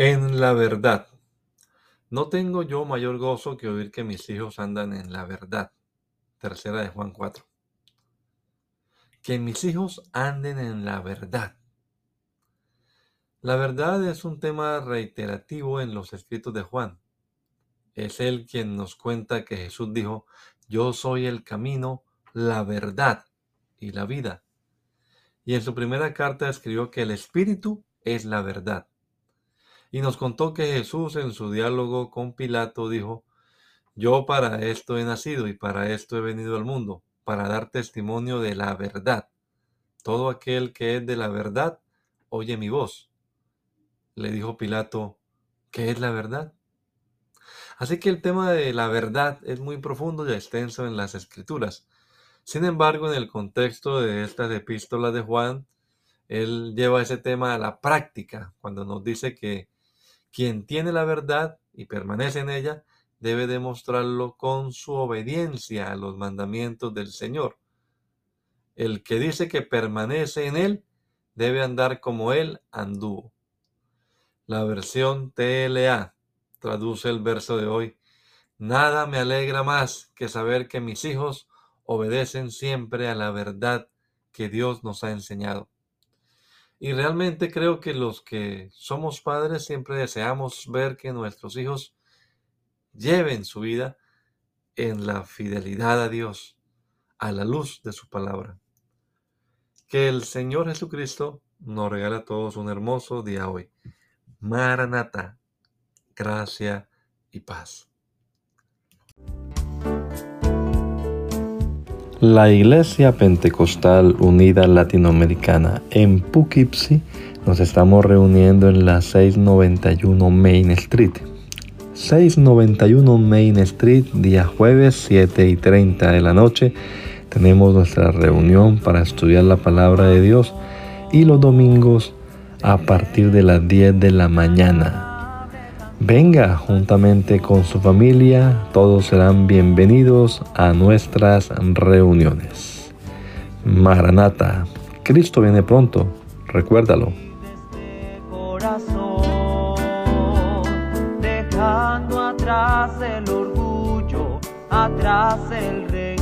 En la verdad. No tengo yo mayor gozo que oír que mis hijos andan en la verdad. Tercera de Juan 4. Que mis hijos anden en la verdad. La verdad es un tema reiterativo en los escritos de Juan. Es él quien nos cuenta que Jesús dijo, yo soy el camino, la verdad y la vida. Y en su primera carta escribió que el Espíritu es la verdad. Y nos contó que Jesús en su diálogo con Pilato dijo, yo para esto he nacido y para esto he venido al mundo, para dar testimonio de la verdad. Todo aquel que es de la verdad, oye mi voz. Le dijo Pilato, ¿qué es la verdad? Así que el tema de la verdad es muy profundo y extenso en las escrituras. Sin embargo, en el contexto de estas epístolas de Juan, él lleva ese tema a la práctica, cuando nos dice que quien tiene la verdad y permanece en ella, debe demostrarlo con su obediencia a los mandamientos del Señor. El que dice que permanece en él, debe andar como él anduvo. La versión TLA traduce el verso de hoy. Nada me alegra más que saber que mis hijos obedecen siempre a la verdad que Dios nos ha enseñado. Y realmente creo que los que somos padres siempre deseamos ver que nuestros hijos lleven su vida en la fidelidad a Dios, a la luz de su palabra. Que el Señor Jesucristo nos regale a todos un hermoso día hoy. Maranata, gracia y paz. La Iglesia Pentecostal Unida Latinoamericana en Poughkeepsie nos estamos reuniendo en la 691 Main Street. 691 Main Street, día jueves 7 y 30 de la noche. Tenemos nuestra reunión para estudiar la palabra de Dios y los domingos a partir de las 10 de la mañana Venga juntamente con su familia, todos serán bienvenidos a nuestras reuniones. Maranata, Cristo viene pronto, recuérdalo. Dejando atrás el orgullo, atrás el rey.